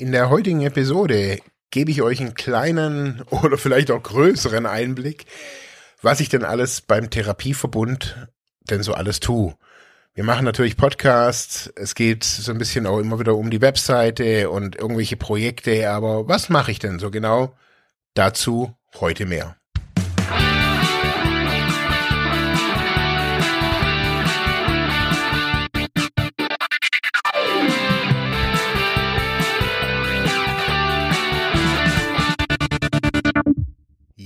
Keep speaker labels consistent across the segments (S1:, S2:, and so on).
S1: In der heutigen Episode gebe ich euch einen kleinen oder vielleicht auch größeren Einblick, was ich denn alles beim Therapieverbund denn so alles tue. Wir machen natürlich Podcasts, es geht so ein bisschen auch immer wieder um die Webseite und irgendwelche Projekte, aber was mache ich denn so genau? Dazu heute mehr.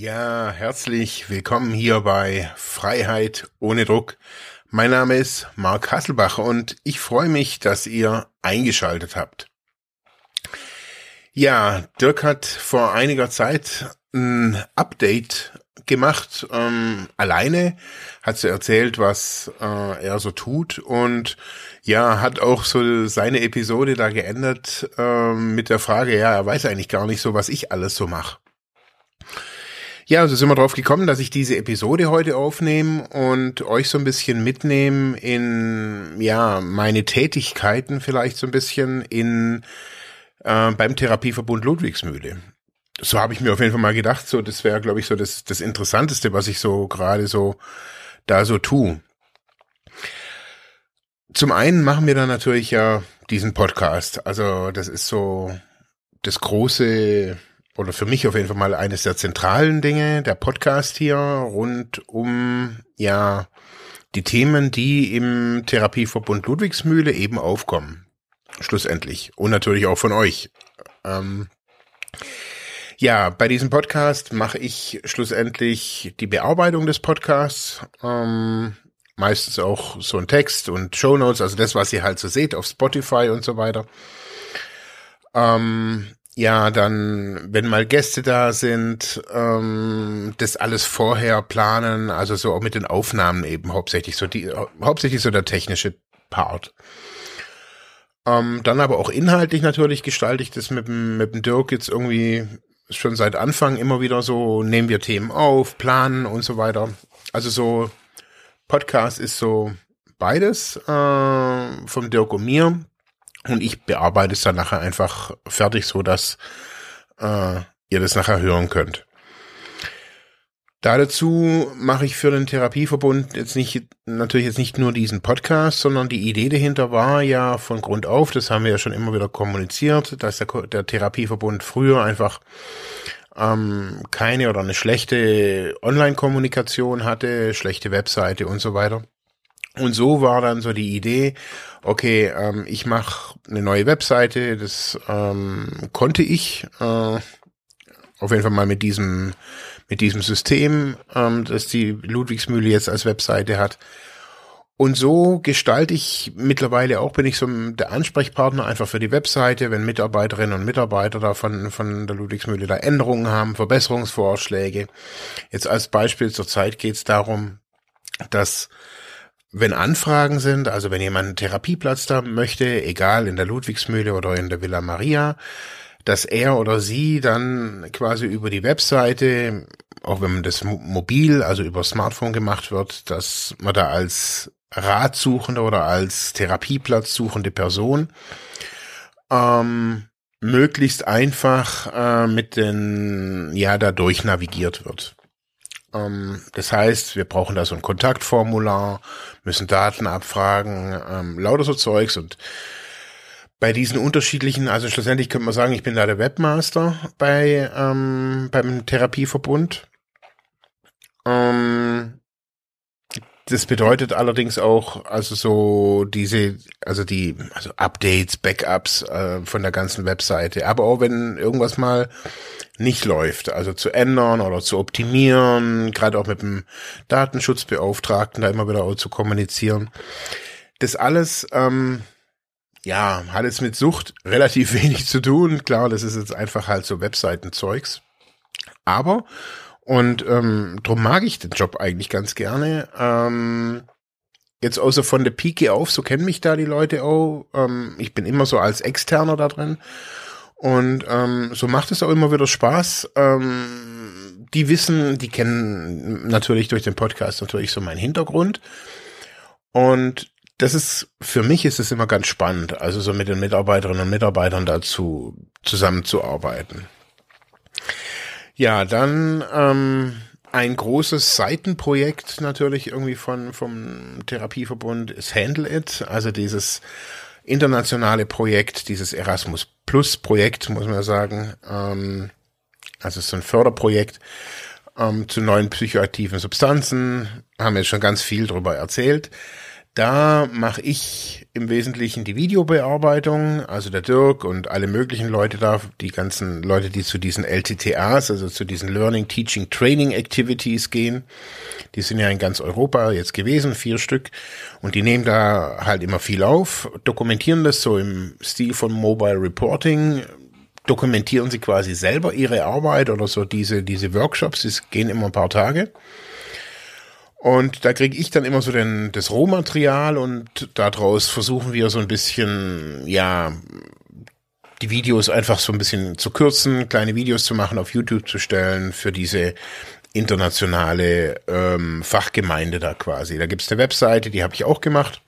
S1: Ja, herzlich willkommen hier bei Freiheit ohne Druck. Mein Name ist Marc Hasselbach und ich freue mich, dass ihr eingeschaltet habt. Ja, Dirk hat vor einiger Zeit ein Update gemacht, ähm, alleine, hat so erzählt, was äh, er so tut und ja, hat auch so seine Episode da geändert äh, mit der Frage, ja, er weiß eigentlich gar nicht so, was ich alles so mache. Ja, also sind wir drauf gekommen, dass ich diese Episode heute aufnehme und euch so ein bisschen mitnehme in, ja, meine Tätigkeiten vielleicht so ein bisschen in, äh, beim Therapieverbund Ludwigsmühle. So habe ich mir auf jeden Fall mal gedacht, so, das wäre, glaube ich, so das, das Interessanteste, was ich so gerade so da so tue. Zum einen machen wir dann natürlich ja diesen Podcast. Also das ist so das große oder für mich auf jeden Fall mal eines der zentralen Dinge, der Podcast hier rund um, ja, die Themen, die im Therapieverbund Ludwigsmühle eben aufkommen. Schlussendlich. Und natürlich auch von euch. Ähm, ja, bei diesem Podcast mache ich schlussendlich die Bearbeitung des Podcasts. Ähm, meistens auch so ein Text und Show Notes, also das, was ihr halt so seht auf Spotify und so weiter. Ähm, ja, dann, wenn mal Gäste da sind, ähm, das alles vorher planen, also so auch mit den Aufnahmen eben hauptsächlich so die, hauptsächlich so der technische Part. Ähm, dann aber auch inhaltlich natürlich gestalte ich das mit dem, mit dem Dirk jetzt irgendwie schon seit Anfang immer wieder so, nehmen wir Themen auf, planen und so weiter. Also so, Podcast ist so beides äh, vom Dirk und mir. Und ich bearbeite es dann nachher einfach fertig, so dass äh, ihr das nachher hören könnt. Da dazu mache ich für den Therapieverbund jetzt nicht, natürlich jetzt nicht nur diesen Podcast, sondern die Idee dahinter war ja von Grund auf, das haben wir ja schon immer wieder kommuniziert, dass der, der Therapieverbund früher einfach ähm, keine oder eine schlechte Online-Kommunikation hatte, schlechte Webseite und so weiter. Und so war dann so die Idee, okay, ähm, ich mache eine neue Webseite, das ähm, konnte ich äh, auf jeden Fall mal mit diesem mit diesem System, ähm, das die Ludwigsmühle jetzt als Webseite hat. Und so gestalte ich mittlerweile auch, bin ich so der Ansprechpartner einfach für die Webseite, wenn Mitarbeiterinnen und Mitarbeiter da von, von der Ludwigsmühle da Änderungen haben, Verbesserungsvorschläge. Jetzt als Beispiel zur Zeit geht es darum, dass wenn Anfragen sind, also wenn jemand einen Therapieplatz da möchte, egal in der Ludwigsmühle oder in der Villa Maria, dass er oder sie dann quasi über die Webseite, auch wenn das mobil, also über Smartphone gemacht wird, dass man da als Ratsuchende oder als Therapieplatz suchende Person ähm, möglichst einfach äh, mit den, ja, da durchnavigiert wird. Ähm, das heißt, wir brauchen da so ein Kontaktformular, müssen Daten abfragen, ähm, lauter so Zeugs und bei diesen unterschiedlichen, also schlussendlich könnte man sagen, ich bin da der Webmaster bei ähm, beim Therapieverbund. Ähm, das bedeutet allerdings auch, also so diese, also die, also Updates, Backups äh, von der ganzen Webseite. Aber auch wenn irgendwas mal nicht läuft, also zu ändern oder zu optimieren, gerade auch mit dem Datenschutzbeauftragten da immer wieder auch zu kommunizieren. Das alles, ähm, ja, hat jetzt mit Sucht relativ wenig zu tun. Klar, das ist jetzt einfach halt so Webseitenzeugs. Aber und ähm, darum mag ich den Job eigentlich ganz gerne. Ähm, jetzt außer von der Pike auf, so kennen mich da die Leute auch. Ähm, ich bin immer so als Externer da drin. Und ähm, so macht es auch immer wieder Spaß. Ähm, die wissen, die kennen natürlich durch den Podcast natürlich so meinen Hintergrund. Und das ist, für mich ist es immer ganz spannend, also so mit den Mitarbeiterinnen und Mitarbeitern dazu zusammenzuarbeiten. Ja, dann ähm, ein großes Seitenprojekt natürlich irgendwie von vom Therapieverbund ist Handle It, also dieses internationale Projekt, dieses Erasmus Plus Projekt, muss man sagen. Ähm, also es ist so ein Förderprojekt ähm, zu neuen psychoaktiven Substanzen. Haben wir schon ganz viel drüber erzählt. Da mache ich im Wesentlichen die Videobearbeitung, also der Dirk und alle möglichen Leute da, die ganzen Leute, die zu diesen LTTAs, also zu diesen Learning, Teaching, Training Activities gehen. Die sind ja in ganz Europa jetzt gewesen, vier Stück. Und die nehmen da halt immer viel auf, dokumentieren das so im Stil von Mobile Reporting, dokumentieren sie quasi selber ihre Arbeit oder so diese, diese Workshops, die gehen immer ein paar Tage. Und da kriege ich dann immer so den, das Rohmaterial und daraus versuchen wir so ein bisschen, ja, die Videos einfach so ein bisschen zu kürzen, kleine Videos zu machen, auf YouTube zu stellen für diese internationale ähm, Fachgemeinde da quasi. Da gibt's eine Webseite, die habe ich auch gemacht.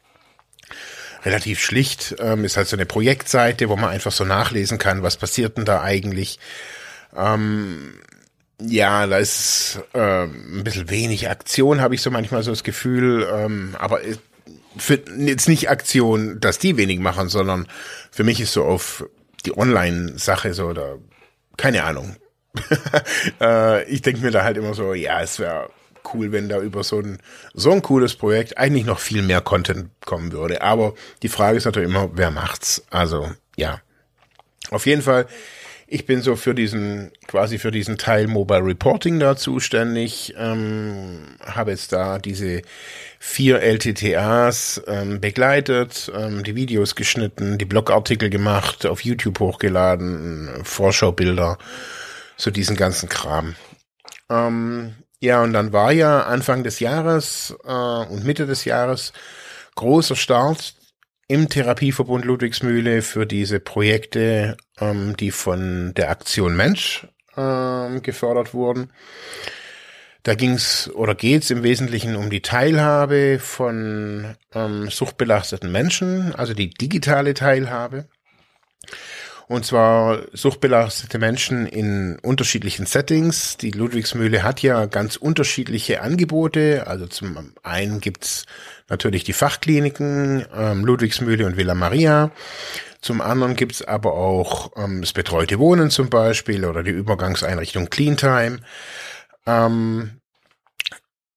S1: Relativ schlicht, ähm, ist halt so eine Projektseite, wo man einfach so nachlesen kann, was passiert denn da eigentlich. Ähm, ja, da ist äh, ein bisschen wenig Aktion, habe ich so manchmal so das Gefühl. Ähm, aber für, jetzt nicht Aktion, dass die wenig machen, sondern für mich ist so auf die Online-Sache so oder keine Ahnung. äh, ich denke mir da halt immer so, ja, es wäre cool, wenn da über so ein so ein cooles Projekt eigentlich noch viel mehr Content kommen würde. Aber die Frage ist natürlich immer, wer macht's? Also ja, auf jeden Fall ich bin so für diesen, quasi für diesen Teil Mobile Reporting da zuständig, ähm, habe jetzt da diese vier LTTAs ähm, begleitet, ähm, die Videos geschnitten, die Blogartikel gemacht, auf YouTube hochgeladen, Vorschaubilder, so diesen ganzen Kram. Ähm, ja, und dann war ja Anfang des Jahres äh, und Mitte des Jahres großer Start im Therapieverbund Ludwigsmühle für diese Projekte, ähm, die von der Aktion Mensch ähm, gefördert wurden. Da ging's oder geht's im Wesentlichen um die Teilhabe von ähm, suchtbelasteten Menschen, also die digitale Teilhabe. Und zwar suchtbelastete Menschen in unterschiedlichen Settings. Die Ludwigsmühle hat ja ganz unterschiedliche Angebote. Also zum einen gibt's natürlich die Fachkliniken ähm, Ludwigsmühle und Villa Maria. Zum anderen gibt's aber auch ähm, das betreute Wohnen zum Beispiel oder die Übergangseinrichtung Cleantime. Ähm,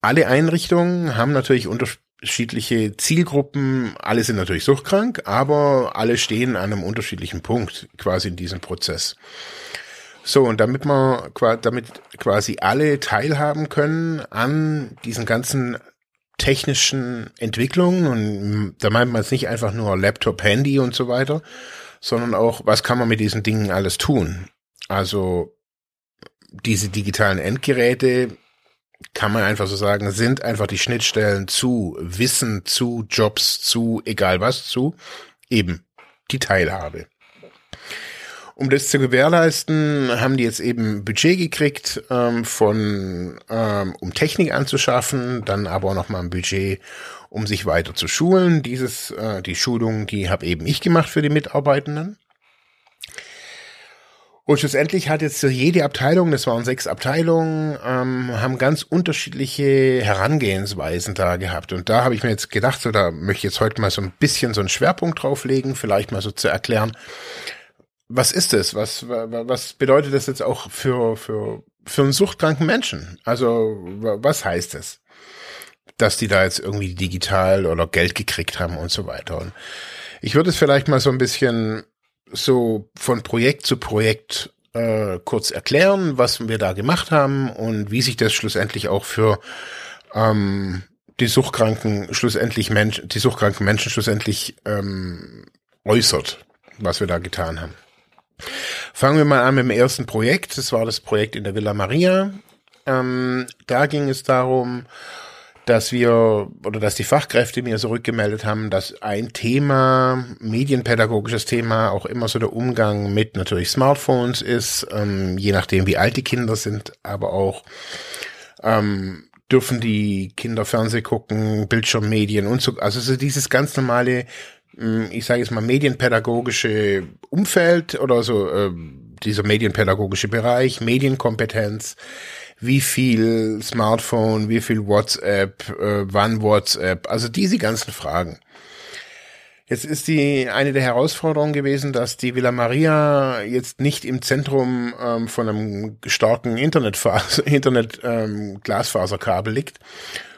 S1: alle Einrichtungen haben natürlich unterschiedliche Zielgruppen. Alle sind natürlich suchtkrank, aber alle stehen an einem unterschiedlichen Punkt quasi in diesem Prozess. So, und damit man, damit quasi alle teilhaben können an diesen ganzen technischen Entwicklungen und da meint man es nicht einfach nur Laptop, Handy und so weiter, sondern auch, was kann man mit diesen Dingen alles tun? Also diese digitalen Endgeräte kann man einfach so sagen, sind einfach die Schnittstellen zu Wissen, zu Jobs, zu egal was, zu eben die Teilhabe. Um das zu gewährleisten, haben die jetzt eben Budget gekriegt ähm, von, ähm, um Technik anzuschaffen, dann aber noch mal ein Budget, um sich weiter zu schulen. Dieses, äh, die Schulung, die habe eben ich gemacht für die Mitarbeitenden. Und schlussendlich hat jetzt jede Abteilung, das waren sechs Abteilungen, ähm, haben ganz unterschiedliche Herangehensweisen da gehabt. Und da habe ich mir jetzt gedacht, so da möchte ich jetzt heute mal so ein bisschen so einen Schwerpunkt drauflegen, vielleicht mal so zu erklären, was ist es? Was, was bedeutet das jetzt auch für, für, für einen suchtkranken Menschen? Also, was heißt es? Dass die da jetzt irgendwie digital oder Geld gekriegt haben und so weiter. Und ich würde es vielleicht mal so ein bisschen so von Projekt zu Projekt äh, kurz erklären, was wir da gemacht haben und wie sich das schlussendlich auch für ähm, die suchtkranken schlussendlich Menschen, die suchtkranken Menschen schlussendlich ähm, äußert, was wir da getan haben. Fangen wir mal an mit dem ersten Projekt. Das war das Projekt in der Villa Maria. Ähm, da ging es darum, dass wir oder dass die Fachkräfte mir zurückgemeldet haben, dass ein Thema, medienpädagogisches Thema, auch immer so der Umgang mit natürlich Smartphones ist, ähm, je nachdem wie alt die Kinder sind, aber auch ähm, dürfen die Kinder Fernseh gucken, Bildschirmmedien und so, also so dieses ganz normale, hm, ich sage jetzt mal medienpädagogische Umfeld oder so, äh, dieser medienpädagogische Bereich, Medienkompetenz, wie viel Smartphone, wie viel WhatsApp, äh, wann WhatsApp, also diese ganzen Fragen. Jetzt ist die eine der Herausforderungen gewesen, dass die Villa Maria jetzt nicht im Zentrum ähm, von einem starken Internetfaser, Internet ähm, Glasfaserkabel liegt,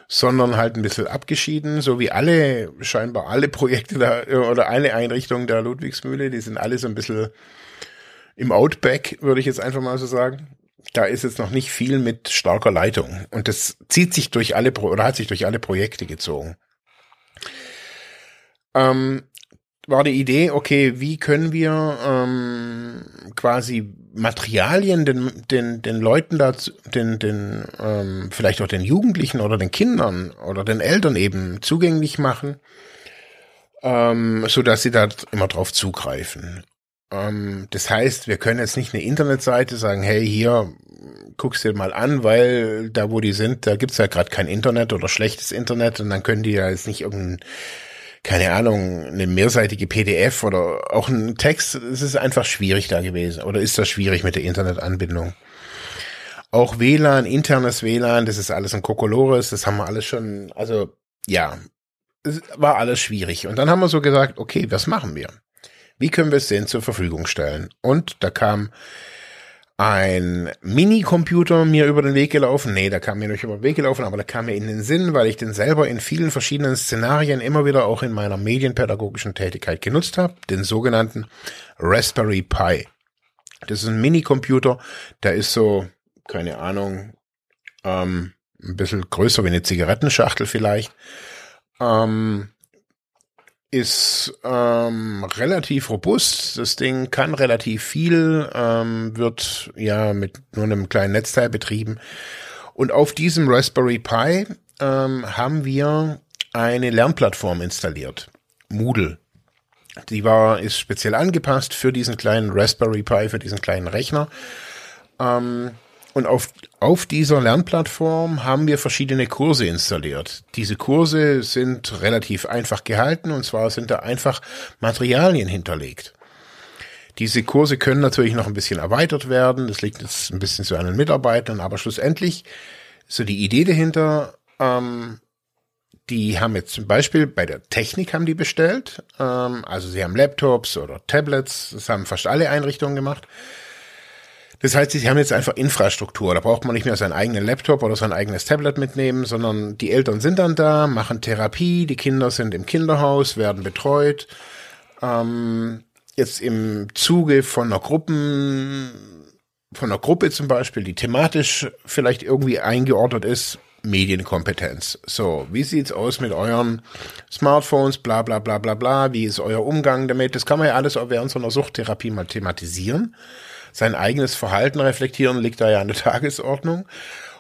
S1: sondern halt ein bisschen abgeschieden, so wie alle scheinbar alle Projekte da oder alle Einrichtungen der Ludwigsmühle, die sind alle so ein bisschen im Outback, würde ich jetzt einfach mal so sagen. Da ist jetzt noch nicht viel mit starker Leitung und das zieht sich durch alle oder hat sich durch alle Projekte gezogen ähm, war die Idee, okay, wie können wir ähm, quasi Materialien den, den, den Leuten dazu, den, den, ähm, vielleicht auch den Jugendlichen oder den Kindern oder den Eltern eben zugänglich machen, ähm, so dass sie da immer drauf zugreifen. Ähm, das heißt, wir können jetzt nicht eine Internetseite sagen, hey, hier, guckst dir mal an, weil da, wo die sind, da gibt's ja gerade kein Internet oder schlechtes Internet und dann können die ja jetzt nicht irgendein keine Ahnung, eine mehrseitige PDF oder auch ein Text, es ist einfach schwierig da gewesen. Oder ist das schwierig mit der Internetanbindung? Auch WLAN, internes WLAN, das ist alles ein Kokolores, das haben wir alles schon, also ja, es war alles schwierig. Und dann haben wir so gesagt, okay, was machen wir? Wie können wir es denn zur Verfügung stellen? Und da kam ein Minicomputer mir über den Weg gelaufen. Nee, da kam mir nicht über den Weg gelaufen, aber da kam mir in den Sinn, weil ich den selber in vielen verschiedenen Szenarien immer wieder auch in meiner medienpädagogischen Tätigkeit genutzt habe, den sogenannten Raspberry Pi. Das ist ein Minicomputer, der ist so, keine Ahnung, ähm, ein bisschen größer wie eine Zigarettenschachtel vielleicht. Ähm, ist ähm, relativ robust. Das Ding kann relativ viel, ähm, wird ja mit nur einem kleinen Netzteil betrieben. Und auf diesem Raspberry Pi ähm, haben wir eine Lernplattform installiert. Moodle. Die war, ist speziell angepasst für diesen kleinen Raspberry Pi, für diesen kleinen Rechner. Ähm, und auf, auf dieser Lernplattform haben wir verschiedene Kurse installiert. Diese Kurse sind relativ einfach gehalten und zwar sind da einfach Materialien hinterlegt. Diese Kurse können natürlich noch ein bisschen erweitert werden. Das liegt jetzt ein bisschen zu einen Mitarbeitern, aber schlussendlich so die Idee dahinter, ähm, die haben jetzt zum Beispiel bei der Technik haben die bestellt. Ähm, also sie haben Laptops oder Tablets, das haben fast alle Einrichtungen gemacht. Das heißt, sie haben jetzt einfach Infrastruktur. Da braucht man nicht mehr seinen eigenen Laptop oder sein eigenes Tablet mitnehmen, sondern die Eltern sind dann da, machen Therapie, die Kinder sind im Kinderhaus, werden betreut. Ähm, jetzt im Zuge von einer Gruppen, von einer Gruppe zum Beispiel, die thematisch vielleicht irgendwie eingeordnet ist, Medienkompetenz. So, wie sieht's aus mit euren Smartphones, bla bla bla bla bla, wie ist euer Umgang damit? Das kann man ja alles auch während so einer Suchttherapie mal thematisieren sein eigenes Verhalten reflektieren, liegt da ja an der Tagesordnung.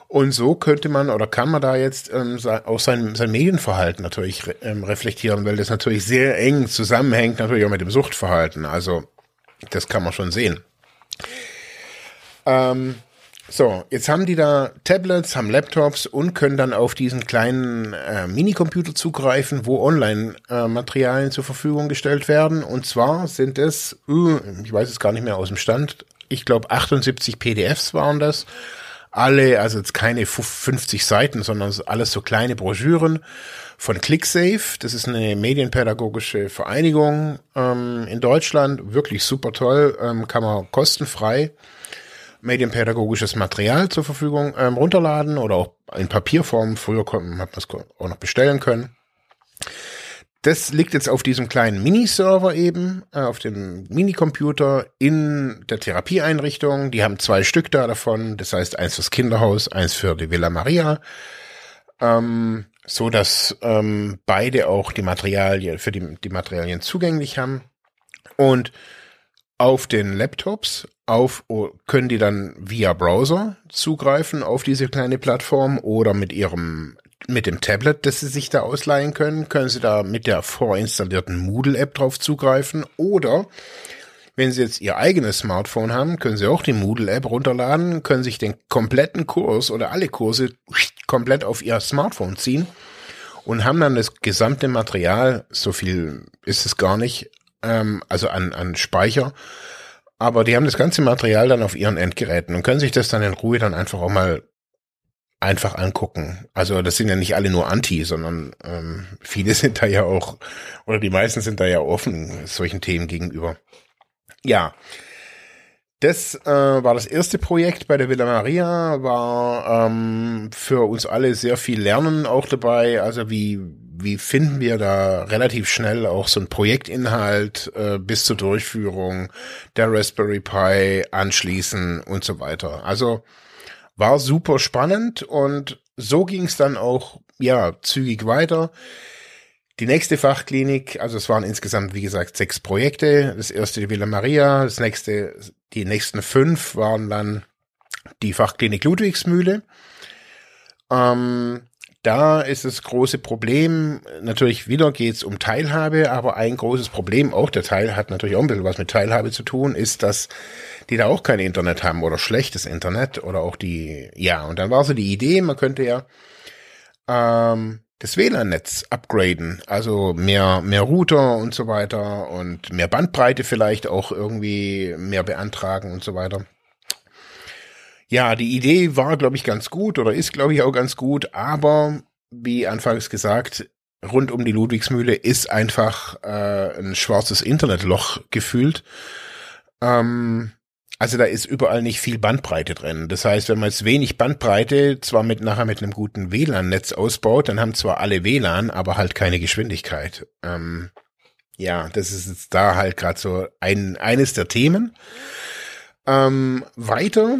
S1: Und so könnte man oder kann man da jetzt ähm, auch sein, sein Medienverhalten natürlich ähm, reflektieren, weil das natürlich sehr eng zusammenhängt, natürlich auch mit dem Suchtverhalten. Also das kann man schon sehen. Ähm, so, jetzt haben die da Tablets, haben Laptops und können dann auf diesen kleinen äh, Minicomputer zugreifen, wo Online-Materialien äh, zur Verfügung gestellt werden. Und zwar sind es, uh, ich weiß es gar nicht mehr aus dem Stand, ich glaube 78 PDFs waren das. Alle, also jetzt keine 50 Seiten, sondern alles so kleine Broschüren von ClickSafe. Das ist eine medienpädagogische Vereinigung ähm, in Deutschland. Wirklich super toll. Ähm, kann man kostenfrei medienpädagogisches Material zur Verfügung ähm, runterladen oder auch in Papierform. Früher hat man es auch noch bestellen können. Das liegt jetzt auf diesem kleinen Mini-Server eben, äh, auf dem Minicomputer in der Therapieeinrichtung. Die haben zwei Stück da davon. Das heißt, eins fürs Kinderhaus, eins für die Villa Maria. Ähm, so dass ähm, beide auch die Materialien, für die, die Materialien zugänglich haben. Und auf den Laptops auf, können die dann via Browser zugreifen auf diese kleine Plattform oder mit ihrem mit dem Tablet, das Sie sich da ausleihen können, können Sie da mit der vorinstallierten Moodle-App drauf zugreifen. Oder wenn Sie jetzt Ihr eigenes Smartphone haben, können Sie auch die Moodle-App runterladen, können sich den kompletten Kurs oder alle Kurse komplett auf ihr Smartphone ziehen und haben dann das gesamte Material, so viel ist es gar nicht, ähm, also an, an Speicher, aber die haben das ganze Material dann auf ihren Endgeräten und können sich das dann in Ruhe dann einfach auch mal einfach angucken. Also das sind ja nicht alle nur Anti, sondern ähm, viele sind da ja auch, oder die meisten sind da ja offen solchen Themen gegenüber. Ja, das äh, war das erste Projekt bei der Villa Maria, war ähm, für uns alle sehr viel Lernen auch dabei. Also wie, wie finden wir da relativ schnell auch so ein Projektinhalt äh, bis zur Durchführung der Raspberry Pi anschließen und so weiter. Also war super spannend und so ging es dann auch ja zügig weiter. Die nächste Fachklinik, also es waren insgesamt, wie gesagt, sechs Projekte. Das erste die Villa Maria, das nächste, die nächsten fünf waren dann die Fachklinik Ludwigsmühle. Ähm, da ist das große Problem, natürlich wieder geht's um Teilhabe, aber ein großes Problem, auch der Teil hat natürlich auch ein bisschen was mit Teilhabe zu tun, ist, dass die da auch kein Internet haben oder schlechtes Internet oder auch die, ja, und dann war so die Idee, man könnte ja ähm, das WLAN-Netz upgraden, also mehr, mehr Router und so weiter und mehr Bandbreite vielleicht auch irgendwie mehr beantragen und so weiter. Ja, die Idee war, glaube ich, ganz gut oder ist, glaube ich, auch ganz gut, aber wie anfangs gesagt, rund um die Ludwigsmühle ist einfach äh, ein schwarzes Internetloch gefühlt. Ähm, also da ist überall nicht viel Bandbreite drin. Das heißt, wenn man jetzt wenig Bandbreite zwar mit nachher mit einem guten WLAN-Netz ausbaut, dann haben zwar alle WLAN, aber halt keine Geschwindigkeit. Ähm, ja, das ist jetzt da halt gerade so ein eines der Themen. Ähm, weiter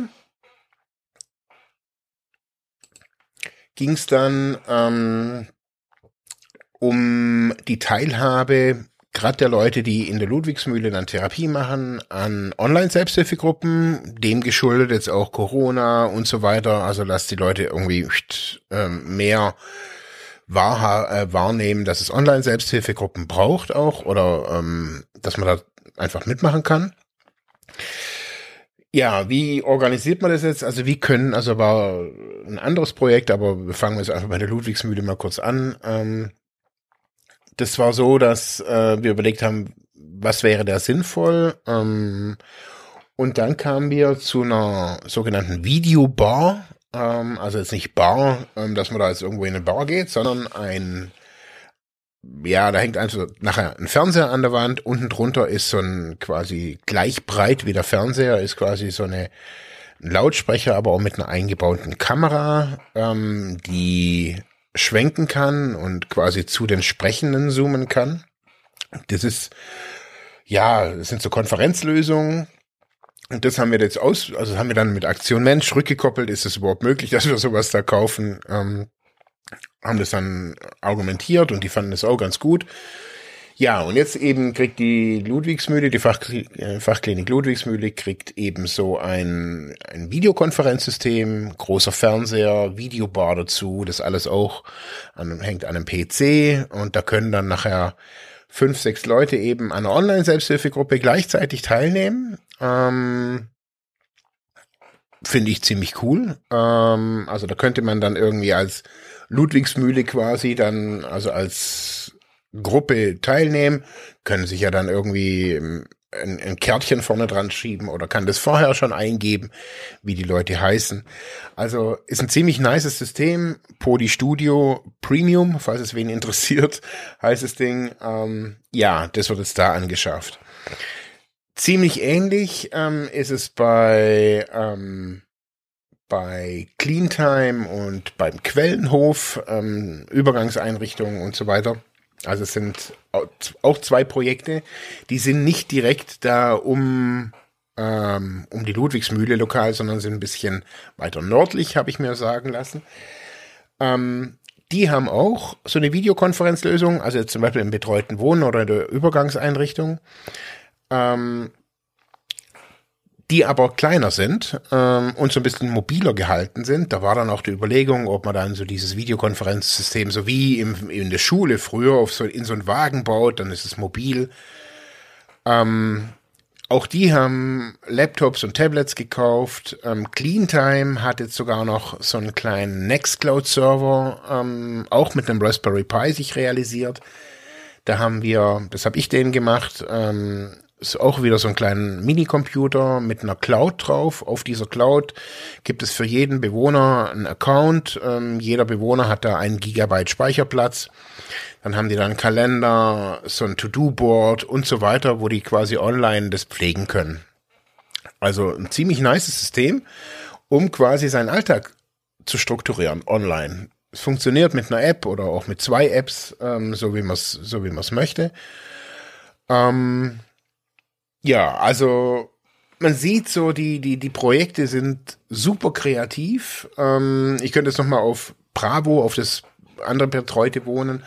S1: ging es dann ähm, um die Teilhabe gerade der Leute, die in der Ludwigsmühle dann Therapie machen, an Online-Selbsthilfegruppen, dem geschuldet jetzt auch Corona und so weiter, also dass die Leute irgendwie ähm, mehr wahr, äh, wahrnehmen, dass es Online-Selbsthilfegruppen braucht auch oder ähm, dass man da einfach mitmachen kann. Ja, wie organisiert man das jetzt? Also wie können, also war ein anderes Projekt, aber wir fangen jetzt einfach bei der Ludwigsmühle mal kurz an. Ähm, das war so, dass äh, wir überlegt haben, was wäre da sinnvoll. Ähm, und dann kamen wir zu einer sogenannten Videobar. Ähm, also jetzt nicht Bar, ähm, dass man da jetzt irgendwo in eine Bar geht, sondern ein, ja, da hängt also nachher ein Fernseher an der Wand. Unten drunter ist so ein quasi gleich breit wie der Fernseher, ist quasi so eine ein Lautsprecher, aber auch mit einer eingebauten Kamera, ähm, die schwenken kann und quasi zu den Sprechenden zoomen kann. Das ist, ja, das sind so Konferenzlösungen. Und das haben wir jetzt aus, also haben wir dann mit Aktion Mensch rückgekoppelt. Ist es überhaupt möglich, dass wir sowas da kaufen? Ähm, haben das dann argumentiert und die fanden das auch ganz gut. Ja, und jetzt eben kriegt die Ludwigsmühle, die Fachklinik, äh, Fachklinik Ludwigsmühle kriegt eben so ein, ein Videokonferenzsystem, großer Fernseher, Videobar dazu, das alles auch an, hängt an einem PC und da können dann nachher fünf, sechs Leute eben an einer Online-Selbsthilfegruppe gleichzeitig teilnehmen. Ähm, Finde ich ziemlich cool. Ähm, also da könnte man dann irgendwie als Ludwigsmühle quasi dann, also als Gruppe teilnehmen, können sich ja dann irgendwie ein, ein Kärtchen vorne dran schieben oder kann das vorher schon eingeben, wie die Leute heißen. Also ist ein ziemlich nices System. Podi Studio Premium, falls es wen interessiert, heißt das Ding. Ähm, ja, das wird jetzt da angeschafft. Ziemlich ähnlich ähm, ist es bei ähm, bei Cleantime und beim Quellenhof, ähm, Übergangseinrichtungen und so weiter. Also es sind auch zwei Projekte, die sind nicht direkt da um, ähm, um die Ludwigsmühle lokal, sondern sind ein bisschen weiter nördlich, habe ich mir sagen lassen. Ähm, die haben auch so eine Videokonferenzlösung, also zum Beispiel im betreuten Wohnen oder in der Übergangseinrichtung. Ähm, die aber kleiner sind ähm, und so ein bisschen mobiler gehalten sind. Da war dann auch die Überlegung, ob man dann so dieses Videokonferenzsystem so wie im, in der Schule früher auf so, in so einen Wagen baut, dann ist es mobil. Ähm, auch die haben Laptops und Tablets gekauft. Ähm, Cleantime hat jetzt sogar noch so einen kleinen Nextcloud-Server, ähm, auch mit einem Raspberry Pi sich realisiert. Da haben wir, das habe ich denen gemacht, ähm, ist auch wieder so ein kleiner Minicomputer mit einer Cloud drauf. Auf dieser Cloud gibt es für jeden Bewohner einen Account. Ähm, jeder Bewohner hat da einen Gigabyte Speicherplatz. Dann haben die dann einen Kalender, so ein To-Do-Board und so weiter, wo die quasi online das pflegen können. Also ein ziemlich nice System, um quasi seinen Alltag zu strukturieren online. Es funktioniert mit einer App oder auch mit zwei Apps, ähm, so wie man es so wie man es möchte. Ähm, ja, also man sieht so, die, die, die Projekte sind super kreativ. Ähm, ich könnte jetzt nochmal auf Bravo, auf das andere betreute Wohnen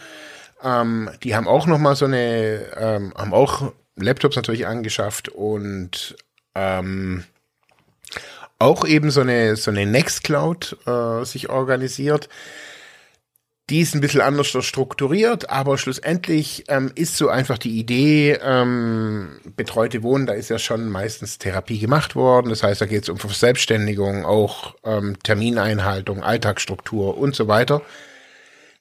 S1: ähm, die haben auch noch mal so eine, ähm, haben auch Laptops natürlich angeschafft und ähm, auch eben so eine, so eine Nextcloud äh, sich organisiert. Die ist ein bisschen anders strukturiert, aber schlussendlich ähm, ist so einfach die Idee, ähm, betreute Wohnen, da ist ja schon meistens Therapie gemacht worden. Das heißt, da geht es um Verselbstständigung, auch ähm, Termineinhaltung, Alltagsstruktur und so weiter.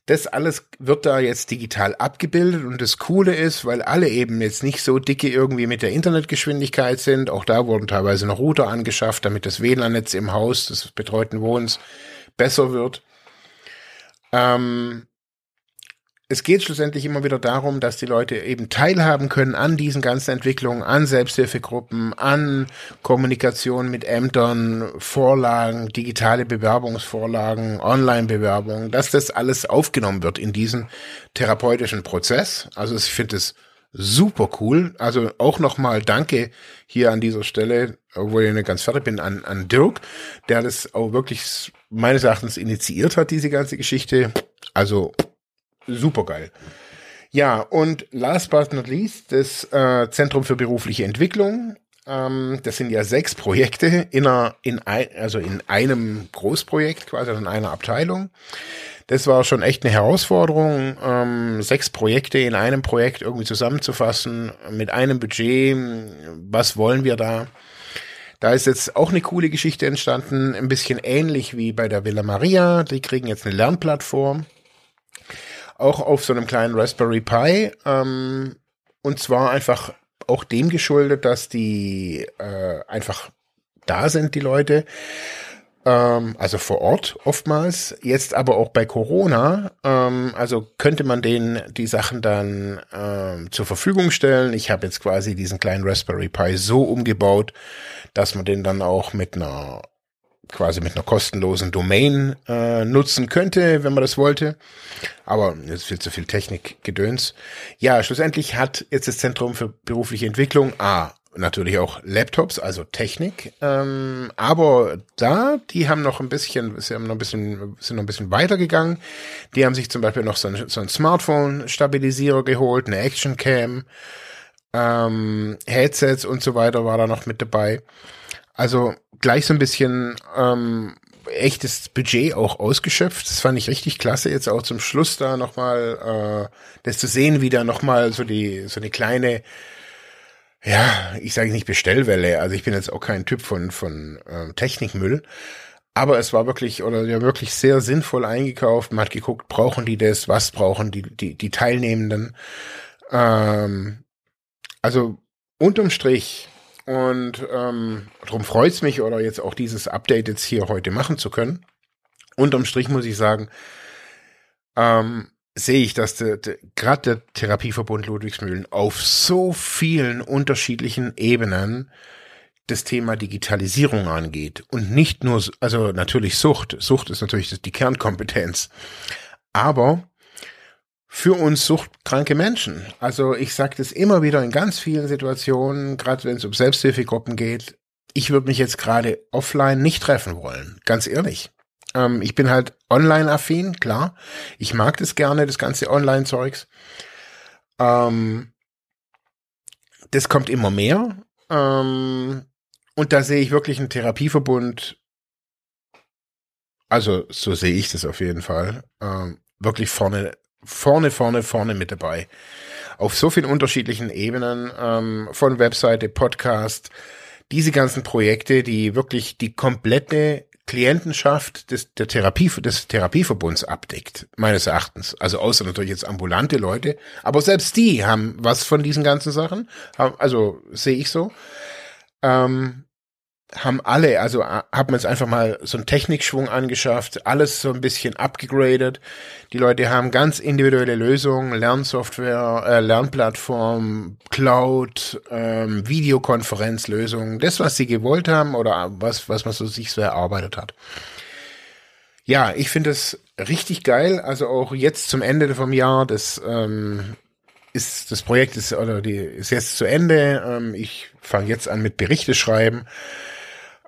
S1: Das alles wird da jetzt digital abgebildet und das Coole ist, weil alle eben jetzt nicht so dicke irgendwie mit der Internetgeschwindigkeit sind. Auch da wurden teilweise noch Router angeschafft, damit das WLAN-Netz im Haus des betreuten Wohnens besser wird. Ähm, es geht schlussendlich immer wieder darum, dass die Leute eben teilhaben können an diesen ganzen Entwicklungen, an Selbsthilfegruppen, an Kommunikation mit Ämtern, Vorlagen, digitale Bewerbungsvorlagen, Online-Bewerbungen, dass das alles aufgenommen wird in diesen therapeutischen Prozess. Also ich finde es super cool. Also auch nochmal Danke hier an dieser Stelle, obwohl ich nicht ganz fertig bin, an, an Dirk, der das auch wirklich meines Erachtens initiiert hat, diese ganze Geschichte. Also super geil. Ja, und last but not least, das äh, Zentrum für berufliche Entwicklung. Ähm, das sind ja sechs Projekte in, einer, in, ein, also in einem Großprojekt, quasi in einer Abteilung. Das war schon echt eine Herausforderung, ähm, sechs Projekte in einem Projekt irgendwie zusammenzufassen, mit einem Budget. Was wollen wir da? Da ist jetzt auch eine coole Geschichte entstanden, ein bisschen ähnlich wie bei der Villa Maria. Die kriegen jetzt eine Lernplattform auch auf so einem kleinen Raspberry Pi. Ähm, und zwar einfach auch dem geschuldet, dass die äh, einfach da sind, die Leute. Ähm, also vor Ort oftmals. Jetzt aber auch bei Corona. Ähm, also könnte man denen die Sachen dann ähm, zur Verfügung stellen. Ich habe jetzt quasi diesen kleinen Raspberry Pi so umgebaut, dass man den dann auch mit einer quasi mit einer kostenlosen Domain äh, nutzen könnte, wenn man das wollte. Aber jetzt viel zu viel Technik-Gedöns. Ja, schlussendlich hat jetzt das Zentrum für berufliche Entwicklung A natürlich auch Laptops, also Technik. Ähm, aber da, die haben noch ein bisschen, sie haben noch ein bisschen, sind noch ein bisschen weitergegangen. Die haben sich zum Beispiel noch so ein, so ein Smartphone-Stabilisierer geholt, eine Action-Cam, ähm, Headsets und so weiter war da noch mit dabei. Also gleich so ein bisschen ähm, echtes Budget auch ausgeschöpft. Das fand ich richtig klasse, jetzt auch zum Schluss da nochmal, äh, das zu sehen, wie da nochmal so die, so eine kleine, ja, ich sage nicht Bestellwelle, also ich bin jetzt auch kein Typ von, von äh, Technikmüll, aber es war wirklich, oder ja wirklich sehr sinnvoll eingekauft. Man hat geguckt, brauchen die das, was brauchen die, die, die Teilnehmenden. Ähm, also unterm Strich und ähm, darum freut es mich, oder jetzt auch dieses Update jetzt hier heute machen zu können. Unterm Strich muss ich sagen, ähm, sehe ich, dass gerade der Therapieverbund Ludwigsmühlen auf so vielen unterschiedlichen Ebenen das Thema Digitalisierung angeht. Und nicht nur, also natürlich Sucht. Sucht ist natürlich die Kernkompetenz. Aber für uns suchtkranke Menschen. Also ich sage das immer wieder in ganz vielen Situationen, gerade wenn es um Selbsthilfegruppen geht. Ich würde mich jetzt gerade offline nicht treffen wollen, ganz ehrlich. Ähm, ich bin halt online-affin, klar. Ich mag das gerne, das ganze Online-Zeugs. Ähm, das kommt immer mehr. Ähm, und da sehe ich wirklich einen Therapieverbund. Also so sehe ich das auf jeden Fall. Ähm, wirklich vorne vorne, vorne, vorne mit dabei. auf so vielen unterschiedlichen Ebenen, ähm, von Webseite, Podcast, diese ganzen Projekte, die wirklich die komplette Klientenschaft des, der Therapie, des Therapieverbunds abdeckt, meines Erachtens. Also außer natürlich jetzt ambulante Leute, aber selbst die haben was von diesen ganzen Sachen. Also sehe ich so. Ähm, haben alle, also äh, haben uns einfach mal so einen Technikschwung angeschafft, alles so ein bisschen abgegradet. Die Leute haben ganz individuelle Lösungen, Lernsoftware, äh, Lernplattform, Cloud, ähm, Videokonferenzlösungen, das, was sie gewollt haben oder was, was man so sich so erarbeitet hat. Ja, ich finde es richtig geil. Also auch jetzt zum Ende vom Jahr, das ähm, ist das Projekt ist oder die ist jetzt zu Ende. Ähm, ich fange jetzt an mit Berichte schreiben.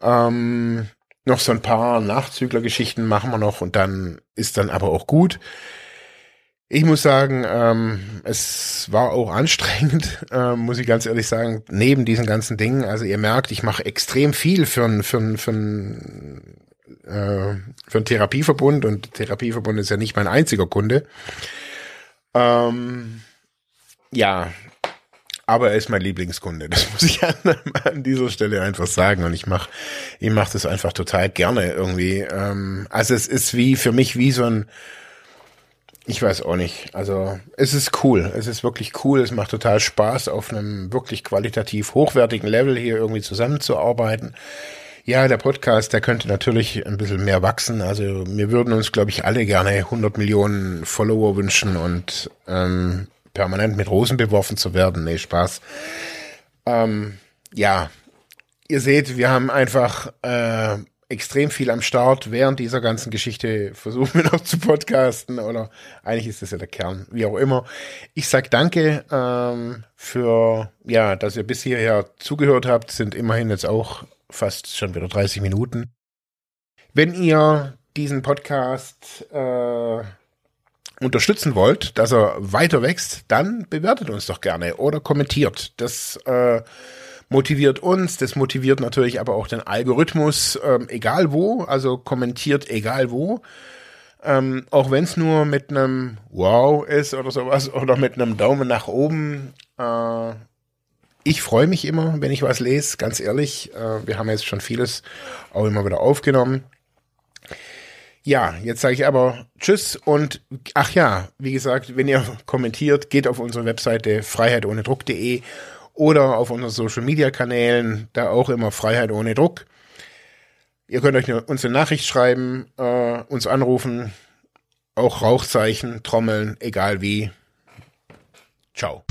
S1: Ähm, noch so ein paar Nachzüglergeschichten machen wir noch und dann ist dann aber auch gut. Ich muss sagen, ähm, es war auch anstrengend, äh, muss ich ganz ehrlich sagen, neben diesen ganzen Dingen. Also ihr merkt, ich mache extrem viel für einen für für äh, für einen Therapieverbund und Therapieverbund ist ja nicht mein einziger Kunde. Ähm, ja, aber er ist mein Lieblingskunde. Das muss ich an, an dieser Stelle einfach sagen. Und ich mache ich mach das einfach total gerne irgendwie. Ähm, also es ist wie für mich wie so ein, ich weiß auch nicht. Also es ist cool. Es ist wirklich cool. Es macht total Spaß, auf einem wirklich qualitativ hochwertigen Level hier irgendwie zusammenzuarbeiten. Ja, der Podcast, der könnte natürlich ein bisschen mehr wachsen. Also wir würden uns, glaube ich, alle gerne 100 Millionen Follower wünschen und ähm, permanent mit Rosen beworfen zu werden. Nee, Spaß. Ähm, ja, ihr seht, wir haben einfach äh, extrem viel am Start. Während dieser ganzen Geschichte versuchen wir noch zu podcasten oder eigentlich ist das ja der Kern, wie auch immer. Ich sag danke ähm, für, ja, dass ihr bis hierher zugehört habt. Sind immerhin jetzt auch fast schon wieder 30 Minuten. Wenn ihr diesen Podcast äh, unterstützen wollt, dass er weiter wächst, dann bewertet uns doch gerne oder kommentiert. Das äh, motiviert uns, das motiviert natürlich aber auch den Algorithmus, ähm, egal wo, also kommentiert egal wo. Ähm, auch wenn es nur mit einem Wow ist oder sowas oder mit einem Daumen nach oben. Äh, ich freue mich immer, wenn ich was lese, ganz ehrlich. Äh, wir haben jetzt schon vieles auch immer wieder aufgenommen. Ja, jetzt sage ich aber Tschüss und ach ja, wie gesagt, wenn ihr kommentiert, geht auf unsere Webseite freiheitohnedruck.de oder auf unseren Social Media Kanälen, da auch immer Freiheit ohne Druck. Ihr könnt euch uns eine Nachricht schreiben, äh, uns anrufen, auch Rauchzeichen, Trommeln, egal wie. Ciao.